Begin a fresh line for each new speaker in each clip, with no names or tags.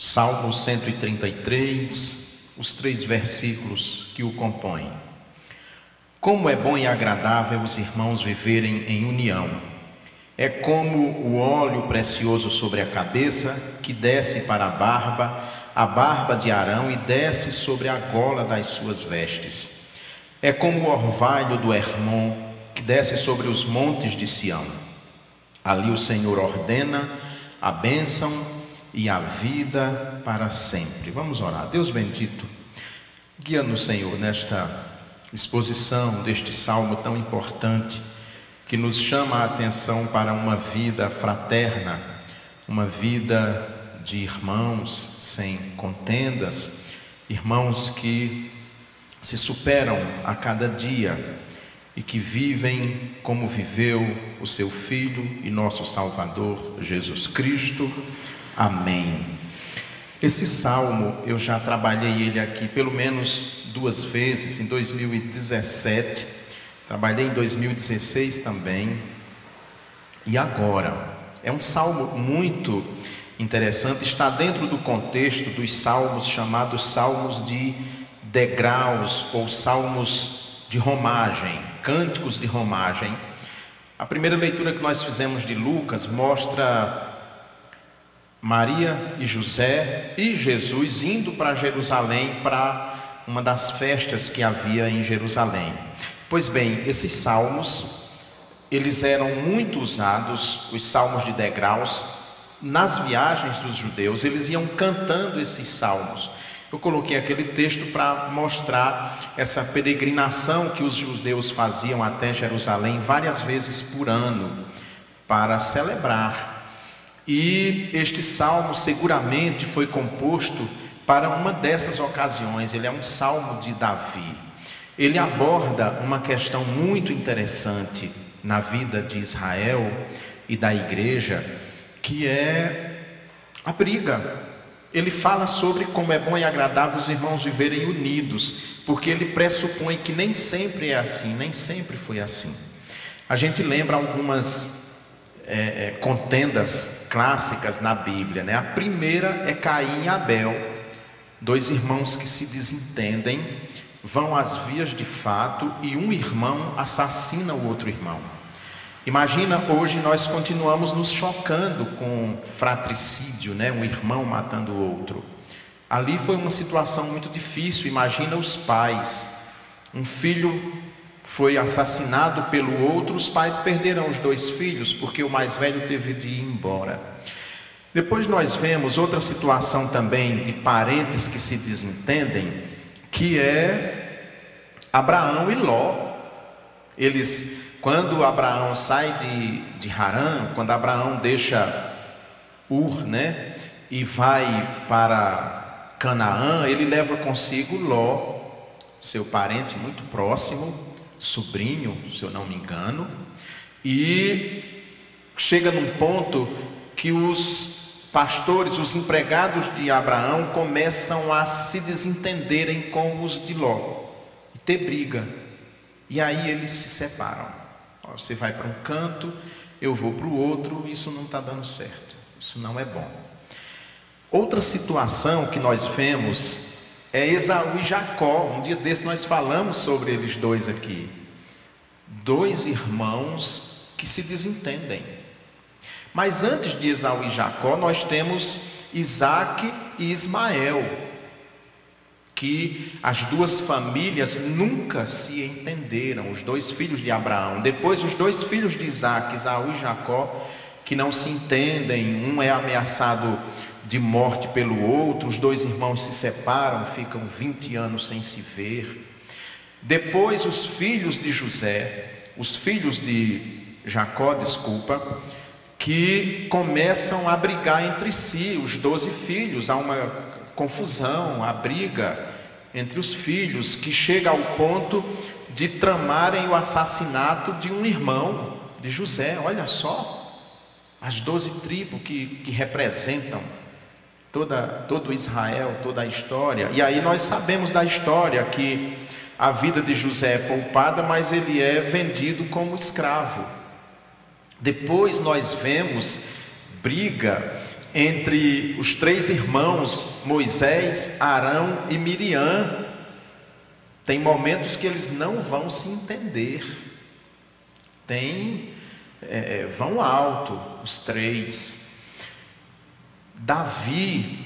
Salmo 133, os três versículos que o compõem. Como é bom e agradável os irmãos viverem em união. É como o óleo precioso sobre a cabeça, que desce para a barba, a barba de Arão, e desce sobre a gola das suas vestes. É como o orvalho do Hermon, que desce sobre os montes de Sião. Ali o Senhor ordena a bênção e a vida para sempre. Vamos orar. Deus bendito, guia-nos, Senhor, nesta exposição deste salmo tão importante que nos chama a atenção para uma vida fraterna, uma vida de irmãos sem contendas, irmãos que se superam a cada dia e que vivem como viveu o seu Filho e nosso Salvador Jesus Cristo. Amém. Esse salmo eu já trabalhei ele aqui pelo menos duas vezes, em 2017, trabalhei em 2016 também, e agora. É um salmo muito interessante, está dentro do contexto dos salmos chamados salmos de degraus ou salmos de romagem, cânticos de romagem. A primeira leitura que nós fizemos de Lucas mostra Maria e José e Jesus indo para Jerusalém para uma das festas que havia em Jerusalém. Pois bem, esses salmos, eles eram muito usados, os salmos de degraus, nas viagens dos judeus, eles iam cantando esses salmos. Eu coloquei aquele texto para mostrar essa peregrinação que os judeus faziam até Jerusalém várias vezes por ano para celebrar e este salmo seguramente foi composto para uma dessas ocasiões. Ele é um salmo de Davi. Ele aborda uma questão muito interessante na vida de Israel e da igreja, que é a briga. Ele fala sobre como é bom e agradável os irmãos viverem unidos, porque ele pressupõe que nem sempre é assim, nem sempre foi assim. A gente lembra algumas é, é, contendas clássicas na Bíblia. Né? A primeira é Caim e Abel, dois irmãos que se desentendem, vão às vias de fato e um irmão assassina o outro irmão. Imagina, hoje nós continuamos nos chocando com fratricídio, né? um irmão matando o outro. Ali foi uma situação muito difícil. Imagina os pais, um filho foi assassinado pelo outro, os pais perderam os dois filhos, porque o mais velho teve de ir embora. Depois nós vemos outra situação também de parentes que se desentendem, que é Abraão e Ló. Eles, quando Abraão sai de, de Harã, quando Abraão deixa Ur, né, e vai para Canaã, ele leva consigo Ló, seu parente muito próximo, sobrinho, se eu não me engano, e chega num ponto que os pastores, os empregados de Abraão começam a se desentenderem com os de Ló e ter briga. E aí eles se separam. Você vai para um canto, eu vou para o outro, isso não está dando certo, isso não é bom. Outra situação que nós vemos é Esaú e Jacó. Um dia desse nós falamos sobre eles dois aqui. Dois irmãos que se desentendem. Mas antes de Esaú e Jacó, nós temos Isaac e Ismael, que as duas famílias nunca se entenderam, os dois filhos de Abraão. Depois, os dois filhos de Isaac, Esaú e Jacó, que não se entendem, um é ameaçado de morte pelo outro, os dois irmãos se separam, ficam 20 anos sem se ver. Depois, os filhos de José, os filhos de Jacó, desculpa, que começam a brigar entre si, os doze filhos, há uma confusão, a briga entre os filhos, que chega ao ponto de tramarem o assassinato de um irmão de José, olha só, as doze tribos que, que representam toda, todo Israel, toda a história. E aí nós sabemos da história que a vida de José é poupada, mas ele é vendido como escravo. Depois nós vemos briga entre os três irmãos, Moisés, Arão e Miriam. Tem momentos que eles não vão se entender. Tem, é, vão alto os três. Davi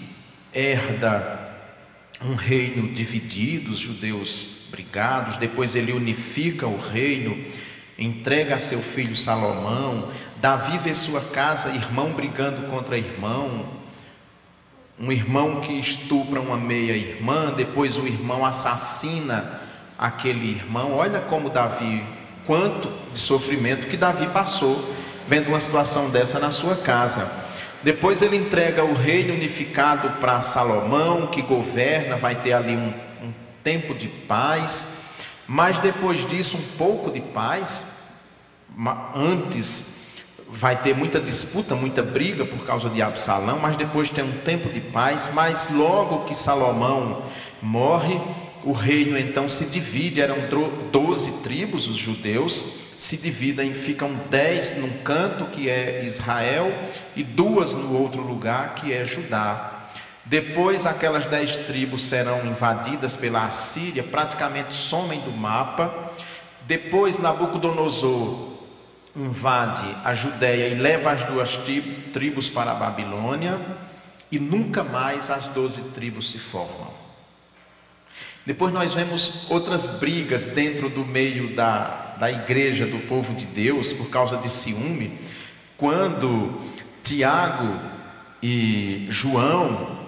herda um reino dividido, os judeus brigados, depois ele unifica o reino, entrega a seu filho Salomão, Davi vê sua casa, irmão brigando contra irmão, um irmão que estupra uma meia-irmã, depois o irmão assassina aquele irmão. Olha como Davi, quanto de sofrimento que Davi passou vendo uma situação dessa na sua casa. Depois ele entrega o reino unificado para Salomão, que governa, vai ter ali um, um tempo de paz, mas depois disso, um pouco de paz, antes vai ter muita disputa, muita briga por causa de Absalão, mas depois tem um tempo de paz. Mas logo que Salomão morre, o reino então se divide. Eram doze tribos, os judeus, se dividem, ficam dez num canto que é Israel e duas no outro lugar que é Judá. Depois aquelas dez tribos serão invadidas pela Assíria, praticamente somem do mapa. Depois Nabucodonosor invade a Judéia e leva as duas tribos para a Babilônia, e nunca mais as doze tribos se formam. Depois nós vemos outras brigas dentro do meio da, da igreja do povo de Deus, por causa de ciúme, quando Tiago e João,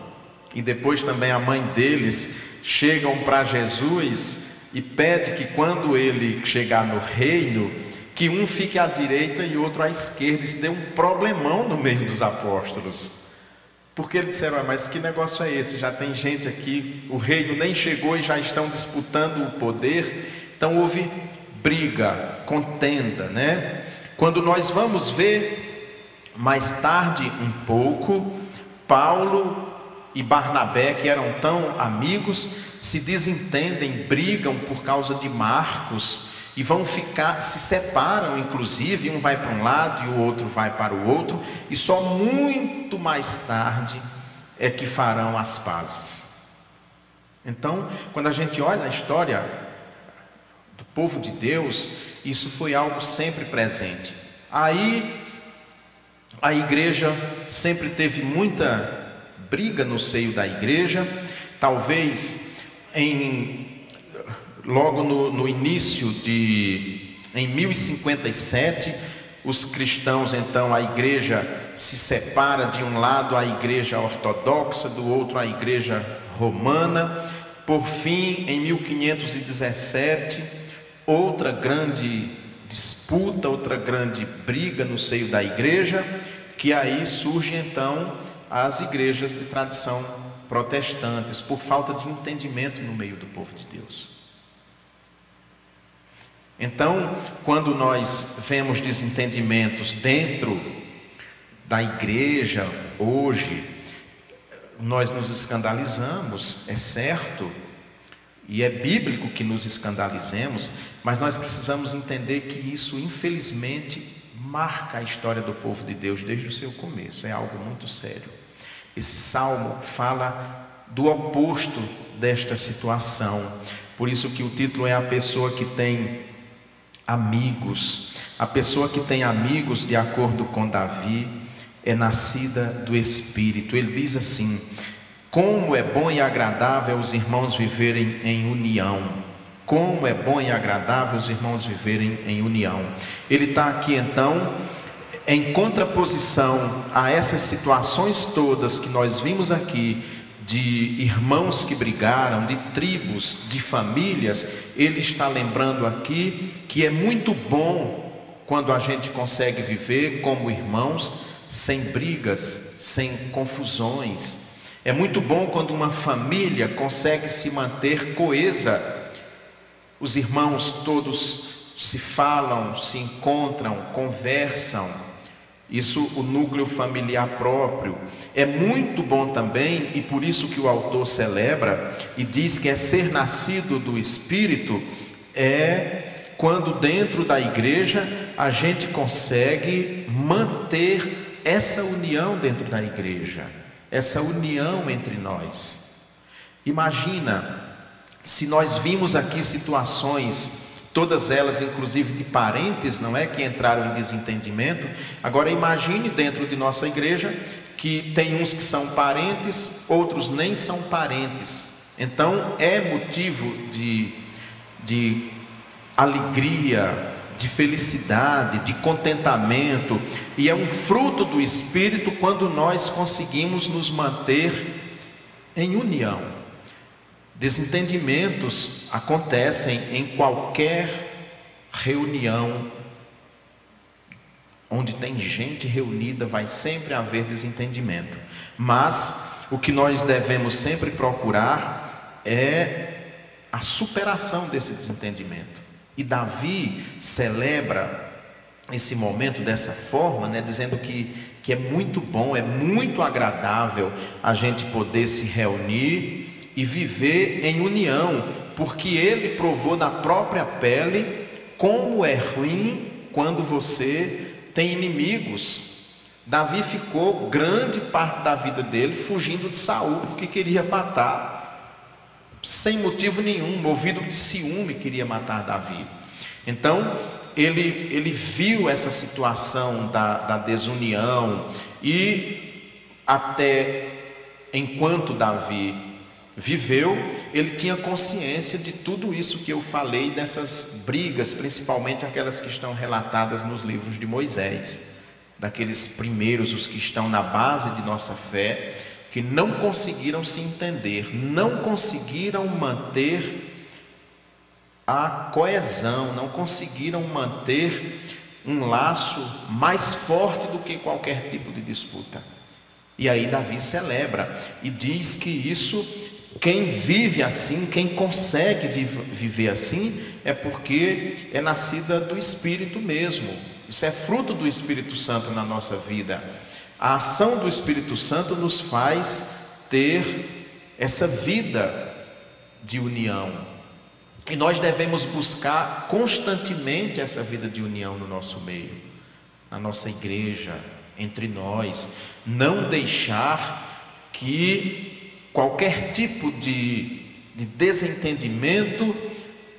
e depois também a mãe deles, chegam para Jesus e pede que quando ele chegar no reino, que um fique à direita e outro à esquerda. Isso deu um problemão no meio dos apóstolos. Porque eles disseram, ah, mas que negócio é esse? Já tem gente aqui, o reino nem chegou e já estão disputando o poder. Então houve briga, contenda, né? Quando nós vamos ver mais tarde um pouco, Paulo e Barnabé, que eram tão amigos, se desentendem, brigam por causa de Marcos e vão ficar, se separam, inclusive, um vai para um lado e o outro vai para o outro, e só muito mais tarde é que farão as pazes. Então, quando a gente olha a história do povo de Deus, isso foi algo sempre presente. Aí, a igreja sempre teve muita briga no seio da igreja, talvez em logo no, no início de, em 1057, os cristãos, então, a igreja se separa de um lado a igreja ortodoxa, do outro a igreja romana. Por fim, em 1517, outra grande disputa, outra grande briga no seio da igreja, que aí surge então as igrejas de tradição protestantes, por falta de entendimento no meio do povo de Deus. Então, quando nós vemos desentendimentos dentro da igreja hoje, nós nos escandalizamos, é certo, e é bíblico que nos escandalizemos, mas nós precisamos entender que isso, infelizmente, marca a história do povo de Deus desde o seu começo, é algo muito sério. Esse salmo fala do oposto desta situação, por isso que o título é A Pessoa que Tem amigos. A pessoa que tem amigos, de acordo com Davi, é nascida do Espírito. Ele diz assim: Como é bom e agradável os irmãos viverem em união. Como é bom e agradável os irmãos viverem em união. Ele está aqui então em contraposição a essas situações todas que nós vimos aqui, de irmãos que brigaram, de tribos, de famílias, ele está lembrando aqui que é muito bom quando a gente consegue viver como irmãos, sem brigas, sem confusões. É muito bom quando uma família consegue se manter coesa. Os irmãos todos se falam, se encontram, conversam isso, o núcleo familiar próprio. É muito bom também, e por isso que o autor celebra e diz que é ser nascido do Espírito, é quando dentro da igreja a gente consegue manter essa união dentro da igreja, essa união entre nós. Imagina se nós vimos aqui situações, todas elas inclusive de parentes, não é, que entraram em desentendimento. Agora imagine dentro de nossa igreja que tem uns que são parentes, outros nem são parentes. Então é motivo de, de alegria, de felicidade, de contentamento, e é um fruto do Espírito quando nós conseguimos nos manter em união. Desentendimentos acontecem em qualquer reunião onde tem gente reunida, vai sempre haver desentendimento. Mas o que nós devemos sempre procurar é a superação desse desentendimento. E Davi celebra esse momento dessa forma, né, dizendo que, que é muito bom, é muito agradável a gente poder se reunir e viver em união, porque ele provou na própria pele como é ruim quando você tem inimigos. Davi ficou grande parte da vida dele fugindo de Saul, porque queria matar sem motivo nenhum, movido de ciúme, queria matar Davi. Então, ele, ele viu essa situação da, da desunião e até enquanto Davi viveu, ele tinha consciência de tudo isso que eu falei, dessas brigas, principalmente aquelas que estão relatadas nos livros de Moisés, daqueles primeiros, os que estão na base de nossa fé, que não conseguiram se entender, não conseguiram manter a coesão, não conseguiram manter um laço mais forte do que qualquer tipo de disputa. E aí Davi celebra e diz que isso, quem vive assim, quem consegue viver assim, é porque é nascida do Espírito mesmo. Isso é fruto do Espírito Santo na nossa vida. A ação do Espírito Santo nos faz ter essa vida de união. E nós devemos buscar constantemente essa vida de união no nosso meio, na nossa igreja, entre nós. Não deixar que qualquer tipo de, de desentendimento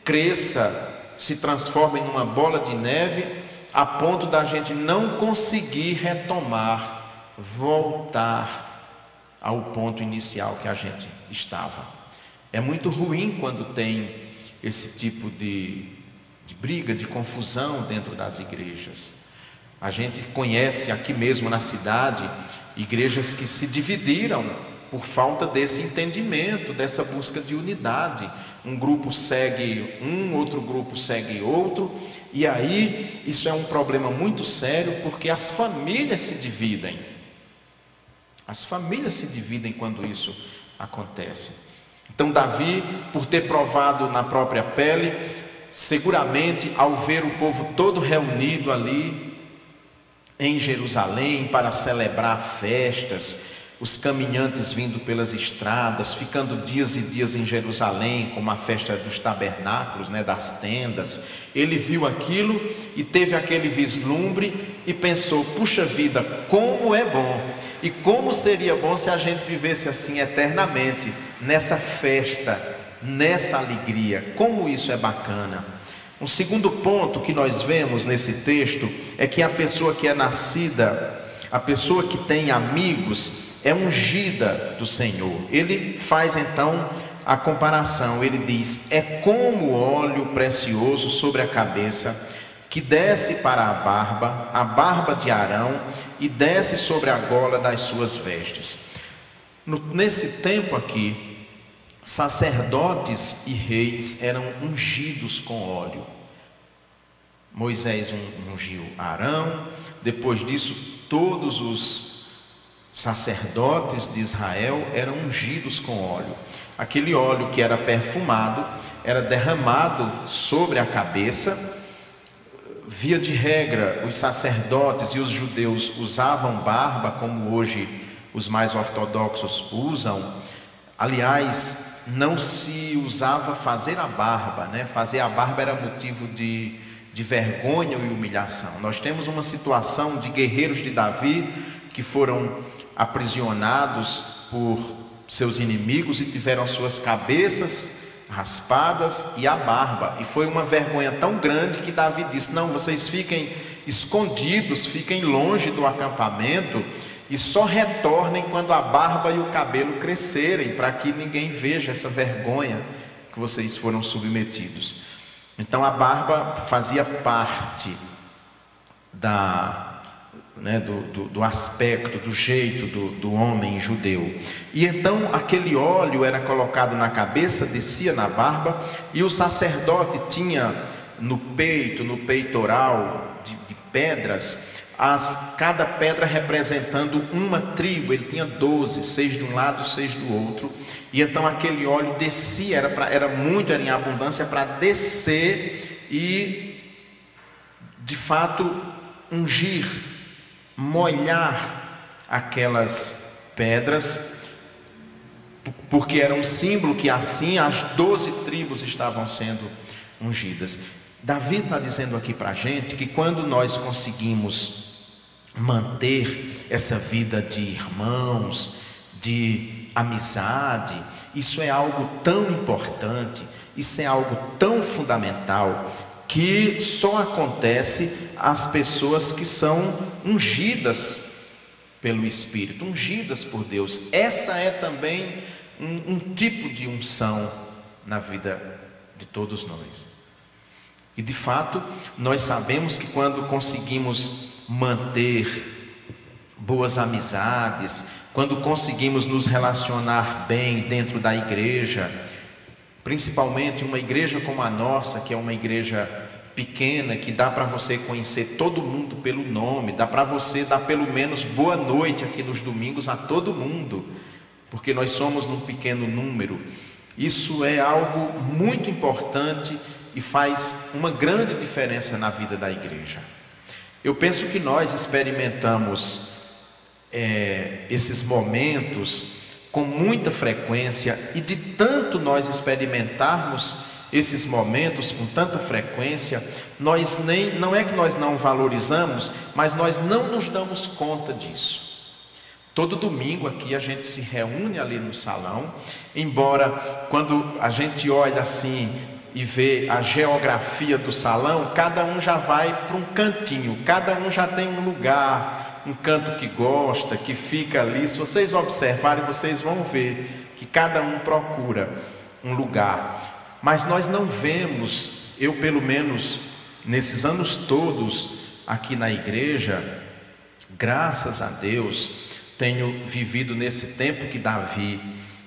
cresça, se transforme numa bola de neve, a ponto da gente não conseguir retomar voltar ao ponto inicial que a gente estava. É muito ruim quando tem esse tipo de, de briga, de confusão dentro das igrejas. A gente conhece aqui mesmo na cidade igrejas que se dividiram por falta desse entendimento, dessa busca de unidade. Um grupo segue um, outro grupo segue outro, e aí isso é um problema muito sério porque as famílias se dividem. As famílias se dividem quando isso acontece. Então, Davi, por ter provado na própria pele, seguramente ao ver o povo todo reunido ali em Jerusalém para celebrar festas, os caminhantes vindo pelas estradas, ficando dias e dias em Jerusalém, como a festa dos tabernáculos, né, das tendas. Ele viu aquilo e teve aquele vislumbre e pensou: puxa vida, como é bom! E como seria bom se a gente vivesse assim eternamente, nessa festa, nessa alegria. Como isso é bacana. Um segundo ponto que nós vemos nesse texto é que a pessoa que é nascida, a pessoa que tem amigos, é ungida do Senhor. Ele faz então a comparação, ele diz: é como óleo precioso sobre a cabeça, que desce para a barba, a barba de Arão, e desce sobre a gola das suas vestes. No, nesse tempo aqui, sacerdotes e reis eram ungidos com óleo. Moisés ungiu Arão, depois disso, todos os sacerdotes de Israel eram ungidos com óleo. Aquele óleo que era perfumado era derramado sobre a cabeça. Via de regra, os sacerdotes e os judeus usavam barba, como hoje os mais ortodoxos usam. Aliás, não se usava fazer a barba, né? Fazer a barba era motivo de, de vergonha e humilhação. Nós temos uma situação de guerreiros de Davi que foram aprisionados por seus inimigos e tiveram suas cabeças raspadas e a barba. E foi uma vergonha tão grande que Davi disse: Não, vocês fiquem escondidos, fiquem longe do acampamento e só retornem quando a barba e o cabelo crescerem, para que ninguém veja essa vergonha que vocês foram submetidos. Então a barba fazia parte da, né, do, do, do, aspecto, do jeito do, do homem judeu. E então aquele óleo era colocado na cabeça, descia na barba, e o sacerdote tinha no peito, no peitoral de, de pedras, as, cada pedra representando uma tribo, ele tinha doze, seis de um lado, seis do outro, e então aquele óleo descia, era, pra, era muito, era em abundância para descer e, de fato, ungir, molhar aquelas pedras, porque era um símbolo que assim as doze tribos estavam sendo ungidas. Davi está dizendo aqui para a gente que quando nós conseguimos manter essa vida de irmãos, de amizade, isso é algo tão importante, isso é algo tão fundamental que só acontece às pessoas que são ungidas pelo Espírito, ungidas por Deus. Essa é também um, um tipo de unção na vida de todos nós. E de fato, nós sabemos que quando conseguimos manter boas amizades, quando conseguimos nos relacionar bem dentro da igreja, principalmente uma igreja como a nossa, que é uma igreja pequena, que dá para você conhecer todo mundo pelo nome, dá para você dar pelo menos boa noite aqui nos domingos a todo mundo, porque nós somos num pequeno número. Isso é algo muito importante e faz uma grande diferença na vida da igreja. Eu penso que nós experimentamos é, esses momentos com muita frequência e de tanto nós experimentarmos esses momentos com tanta frequência, nós nem não é que nós não valorizamos, mas nós não nos damos conta disso. Todo domingo aqui a gente se reúne ali no salão, embora quando a gente olha assim e vê a geografia do salão, cada um já vai para um cantinho, cada um já tem um lugar, um canto que gosta, que fica ali. Se vocês observarem, vocês vão ver que cada um procura um lugar. Mas nós não vemos, eu pelo menos nesses anos todos aqui na igreja, graças a Deus, tenho vivido nesse tempo que Davi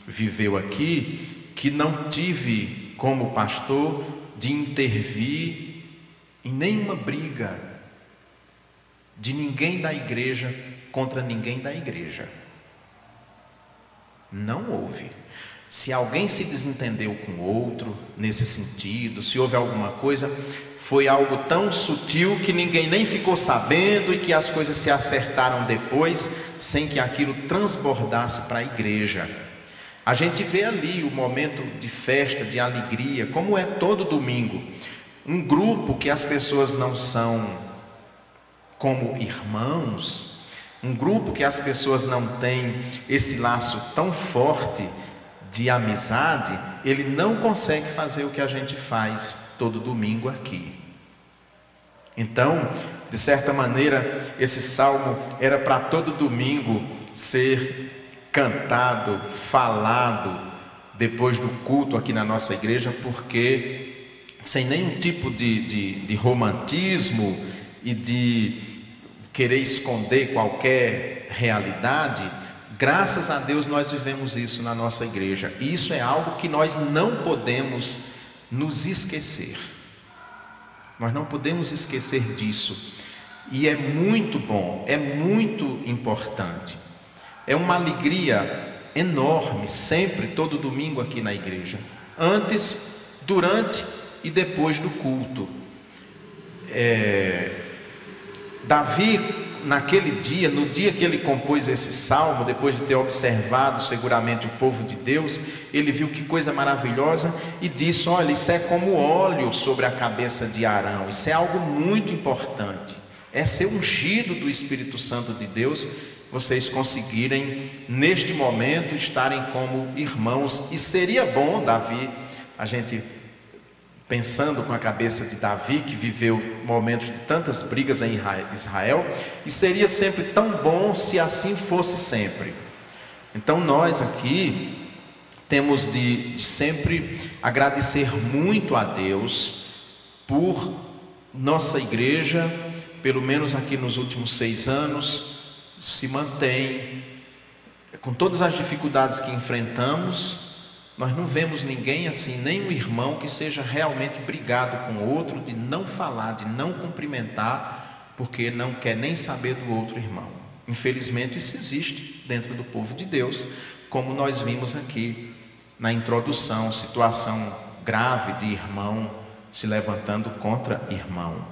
viveu aqui, que não tive como pastor, de intervir em nenhuma briga de ninguém da igreja contra ninguém da igreja. Não houve. Se alguém se desentendeu com outro nesse sentido, se houve alguma coisa, foi algo tão sutil que ninguém nem ficou sabendo e que as coisas se acertaram depois, sem que aquilo transbordasse para a igreja. A gente vê ali o momento de festa, de alegria, como é todo domingo. Um grupo que as pessoas não são como irmãos, um grupo que as pessoas não têm esse laço tão forte de amizade, ele não consegue fazer o que a gente faz todo domingo aqui. Então, de certa maneira, esse salmo era para todo domingo ser cantado, falado depois do culto aqui na nossa igreja, porque sem nenhum tipo de, de, de romantismo e de querer esconder qualquer realidade, graças a Deus nós vivemos isso na nossa igreja. E isso é algo que nós não podemos nos esquecer. Nós não podemos esquecer disso. E é muito bom, é muito importante. É uma alegria enorme, sempre, todo domingo aqui na igreja. Antes, durante e depois do culto. É, Davi, naquele dia, no dia que ele compôs esse salmo, depois de ter observado seguramente o povo de Deus, ele viu que coisa maravilhosa e disse: Olha, isso é como óleo sobre a cabeça de Arão, isso é algo muito importante, é ser ungido do Espírito Santo de Deus, vocês conseguirem, neste momento, estarem como irmãos, e seria bom, Davi, a gente pensando com a cabeça de Davi, que viveu momentos de tantas brigas em Israel, e seria sempre tão bom se assim fosse sempre. Então nós aqui temos de, de sempre agradecer muito a Deus por nossa igreja, pelo menos aqui nos últimos seis anos, se mantém com todas as dificuldades que enfrentamos, nós não vemos ninguém assim, nem um irmão que seja realmente brigado com o outro, de não falar, de não cumprimentar, porque não quer nem saber do outro irmão. Infelizmente, isso existe dentro do povo de Deus, como nós vimos aqui na introdução situação grave de irmão se levantando contra irmão.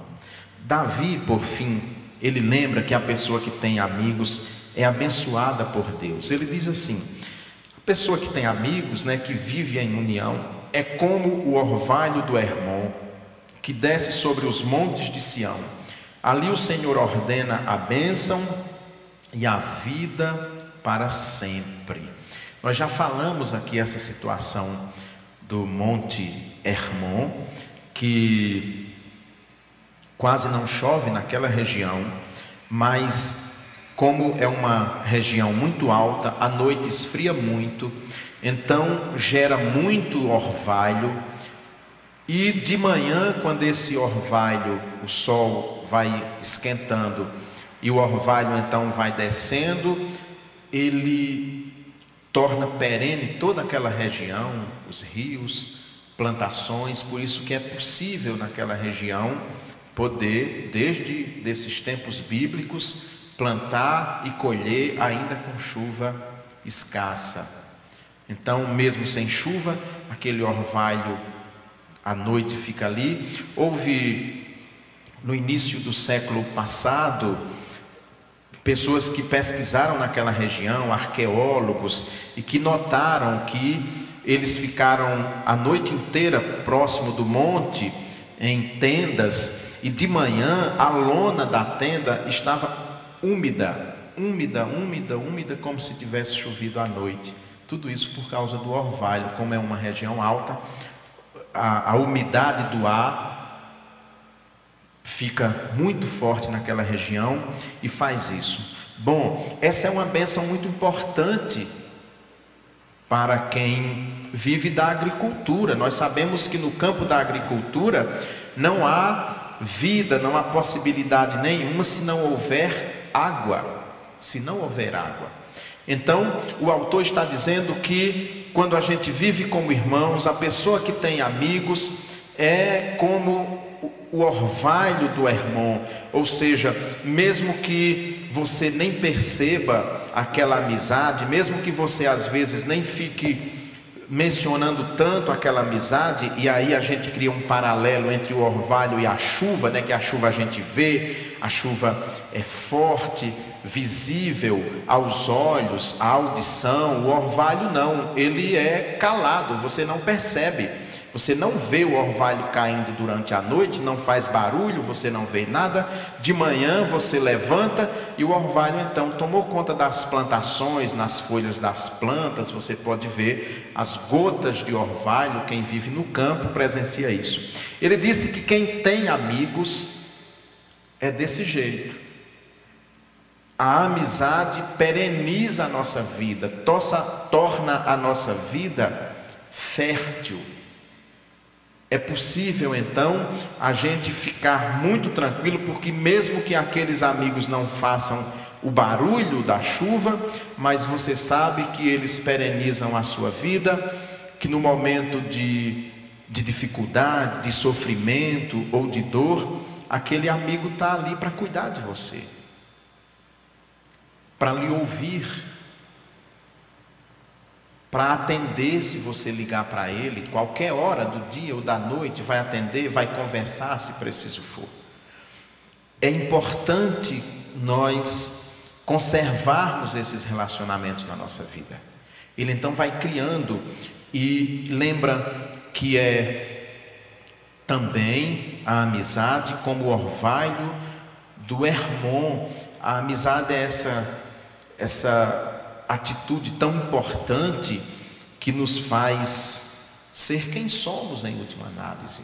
Davi, por fim, ele lembra que a pessoa que tem amigos é abençoada por Deus. Ele diz assim: Pessoa que tem amigos, né, que vive em união, é como o orvalho do Hermon, que desce sobre os montes de Sião. Ali o Senhor ordena a bênção e a vida para sempre. Nós já falamos aqui essa situação do Monte Hermon, que quase não chove naquela região, mas como é uma região muito alta, à noite esfria muito, então gera muito orvalho. E de manhã, quando esse orvalho, o sol vai esquentando e o orvalho então vai descendo, ele torna perene toda aquela região, os rios, plantações, por isso que é possível naquela região poder, desde desses tempos bíblicos, plantar e colher ainda com chuva escassa. Então, mesmo sem chuva, aquele orvalho à noite fica ali. Houve no início do século passado pessoas que pesquisaram naquela região, arqueólogos, e que notaram que eles ficaram a noite inteira próximo do monte em tendas e de manhã a lona da tenda estava úmida, úmida, úmida, úmida, como se tivesse chovido à noite. Tudo isso por causa do orvalho, como é uma região alta, a, a umidade do ar fica muito forte naquela região e faz isso. Bom, essa é uma benção muito importante para quem vive da agricultura. Nós sabemos que no campo da agricultura não há vida, não há possibilidade nenhuma se não houver água, se não houver água. Então, o autor está dizendo que quando a gente vive como irmãos, a pessoa que tem amigos é como o orvalho do irmão, ou seja, mesmo que você nem perceba aquela amizade, mesmo que você às vezes nem fique mencionando tanto aquela amizade, e aí a gente cria um paralelo entre o orvalho e a chuva, né, que a chuva a gente vê, a chuva é forte, visível aos olhos, à audição, o orvalho não, ele é calado, você não percebe. Você não vê o orvalho caindo durante a noite, não faz barulho, você não vê nada. De manhã você levanta e o orvalho então tomou conta das plantações, nas folhas das plantas, você pode ver as gotas de orvalho. Quem vive no campo presencia isso. Ele disse que quem tem amigos é desse jeito. A amizade pereniza a nossa vida, tossa, torna a nossa vida fértil. É possível então a gente ficar muito tranquilo, porque mesmo que aqueles amigos não façam o barulho da chuva, mas você sabe que eles perenizam a sua vida, que no momento de, de dificuldade, de sofrimento ou de dor, aquele amigo está ali para cuidar de você, para lhe ouvir, para atender se você ligar para ele, qualquer hora do dia ou da noite, vai atender, vai conversar se preciso for. É importante nós conservarmos esses relacionamentos na nossa vida. Ele então vai criando e lembra que é também a amizade como o orvalho do Hermon. A amizade é essa, essa atitude tão importante que nos faz ser quem somos em última análise.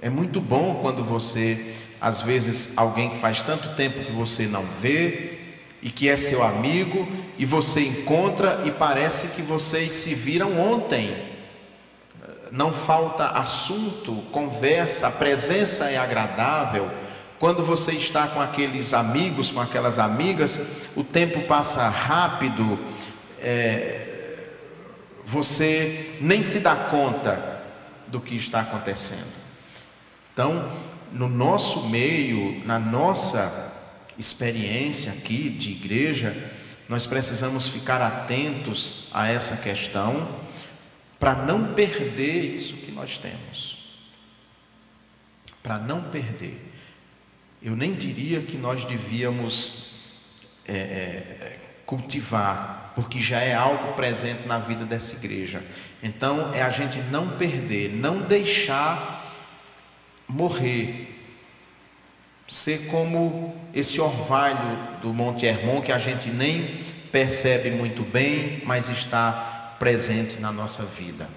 É muito bom quando você, às vezes, alguém que faz tanto tempo que você não vê e que é seu amigo, e você encontra e parece que vocês se viram ontem. Não falta assunto, conversa, a presença é agradável. Quando você está com aqueles amigos, com aquelas amigas, o tempo passa rápido, é, você nem se dá conta do que está acontecendo. Então, no nosso meio, na nossa experiência aqui de igreja, nós precisamos ficar atentos a essa questão para não perder isso que nós temos. Para não perder. Eu nem diria que nós devíamos é, é, cultivar, porque já é algo presente na vida dessa igreja. Então, é a gente não perder, não deixar morrer. Ser como esse orvalho do Monte Hermon que a gente nem percebe muito bem, mas está presente na nossa vida.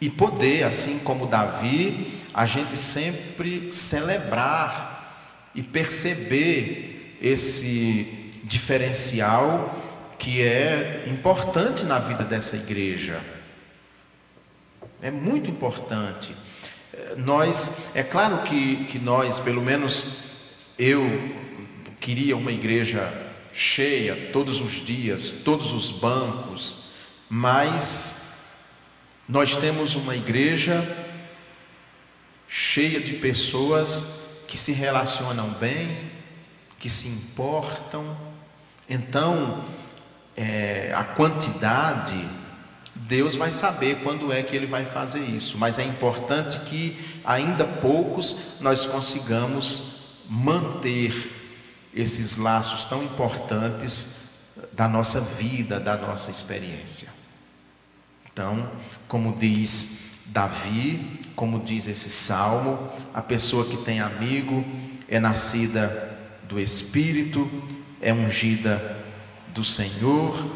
E poder, assim como Davi, a gente sempre celebrar e perceber esse diferencial que é importante na vida dessa igreja. É muito importante. Nós, é claro que, que nós, pelo menos eu, queria uma igreja cheia todos os dias, todos os bancos, mas nós temos uma igreja cheia de pessoas que se relacionam bem, que se importam. Então, é, a quantidade, Deus vai saber quando é que Ele vai fazer isso, mas é importante que ainda poucos nós consigamos manter esses laços tão importantes da nossa vida, da nossa experiência. Então, como diz Davi, como diz esse salmo, a pessoa que tem amigo é nascida do Espírito, é ungida do Senhor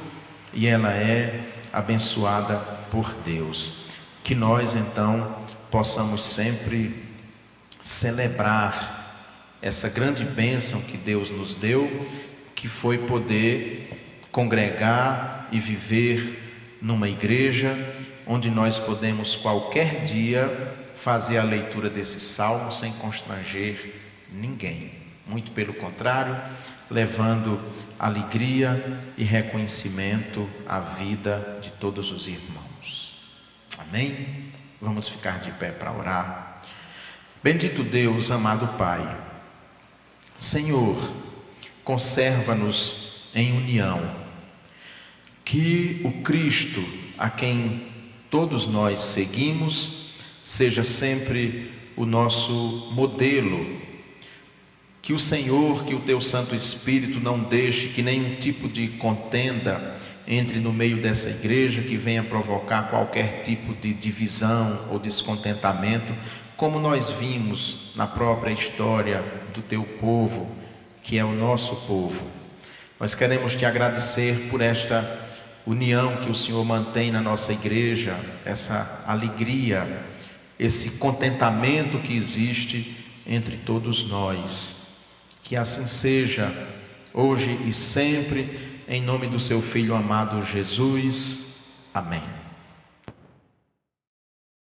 e ela é abençoada por Deus. Que nós então possamos sempre celebrar essa grande bênção que Deus nos deu, que foi poder congregar e viver numa igreja onde nós podemos qualquer dia fazer a leitura desse salmo sem constranger ninguém. Muito pelo contrário, levando alegria e reconhecimento à vida de todos os irmãos. Amém? Vamos ficar de pé para orar. Bendito Deus, amado Pai, Senhor, conserva-nos em união, que o Cristo, a quem todos nós seguimos, seja sempre o nosso modelo. Que o Senhor, que o teu Santo Espírito não deixe que nenhum tipo de contenda entre no meio dessa igreja que venha provocar qualquer tipo de divisão ou descontentamento, como nós vimos na própria história do teu povo, que é o nosso povo. Nós queremos te agradecer por esta união que o Senhor mantém na nossa igreja, essa alegria, esse contentamento que existe entre todos nós. Que assim seja, hoje e sempre, em nome do seu Filho amado Jesus. Amém.